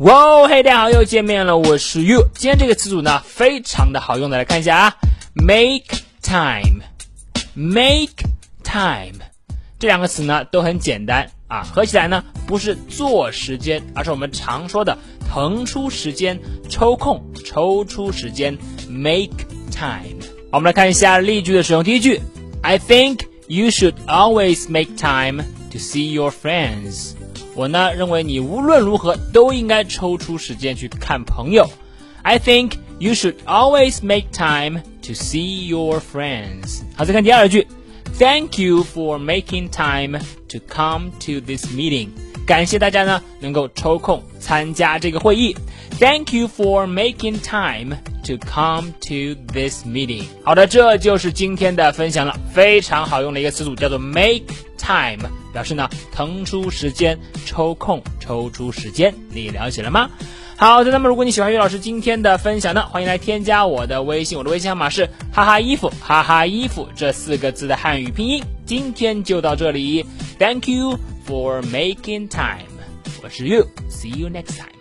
哇，嘿，大家好，又见面了，我是 you。今天这个词组呢，非常的好用的，来看一下啊，make time，make time，这两个词呢都很简单啊，合起来呢不是做时间，而是我们常说的腾出时间、抽空、抽出时间，make time。我们来看一下例句的使用。第一句，I think you should always make time to see your friends。我呢认为你无论如何都应该抽出时间去看朋友。I think you should always make time to see your friends。好，再看第二句，Thank you for making time to come to this meeting。感谢大家呢能够抽空参加这个会议。Thank you for making time to come to this meeting。好的，这就是今天的分享了，非常好用的一个词组叫做 make time。表示呢，腾出时间，抽空，抽出时间，你了解了吗？好的，那么如果你喜欢于老师今天的分享呢，欢迎来添加我的微信，我的微信号码是哈哈衣服，哈哈衣服这四个字的汉语拼音。今天就到这里，Thank you for making time，我是 You，See you next time。